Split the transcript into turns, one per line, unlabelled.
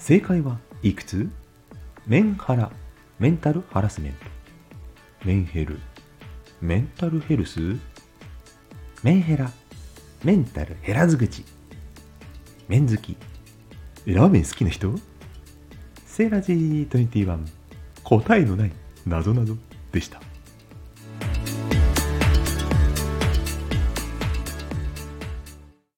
正解はいくつ？メンハラ、メンタルハラスメント。メンヘル、メンタルヘルス？メンヘラ、メンタル減らず口メ。麺好き、ラーメン好きな人？セーラジー21答えのない謎々でした。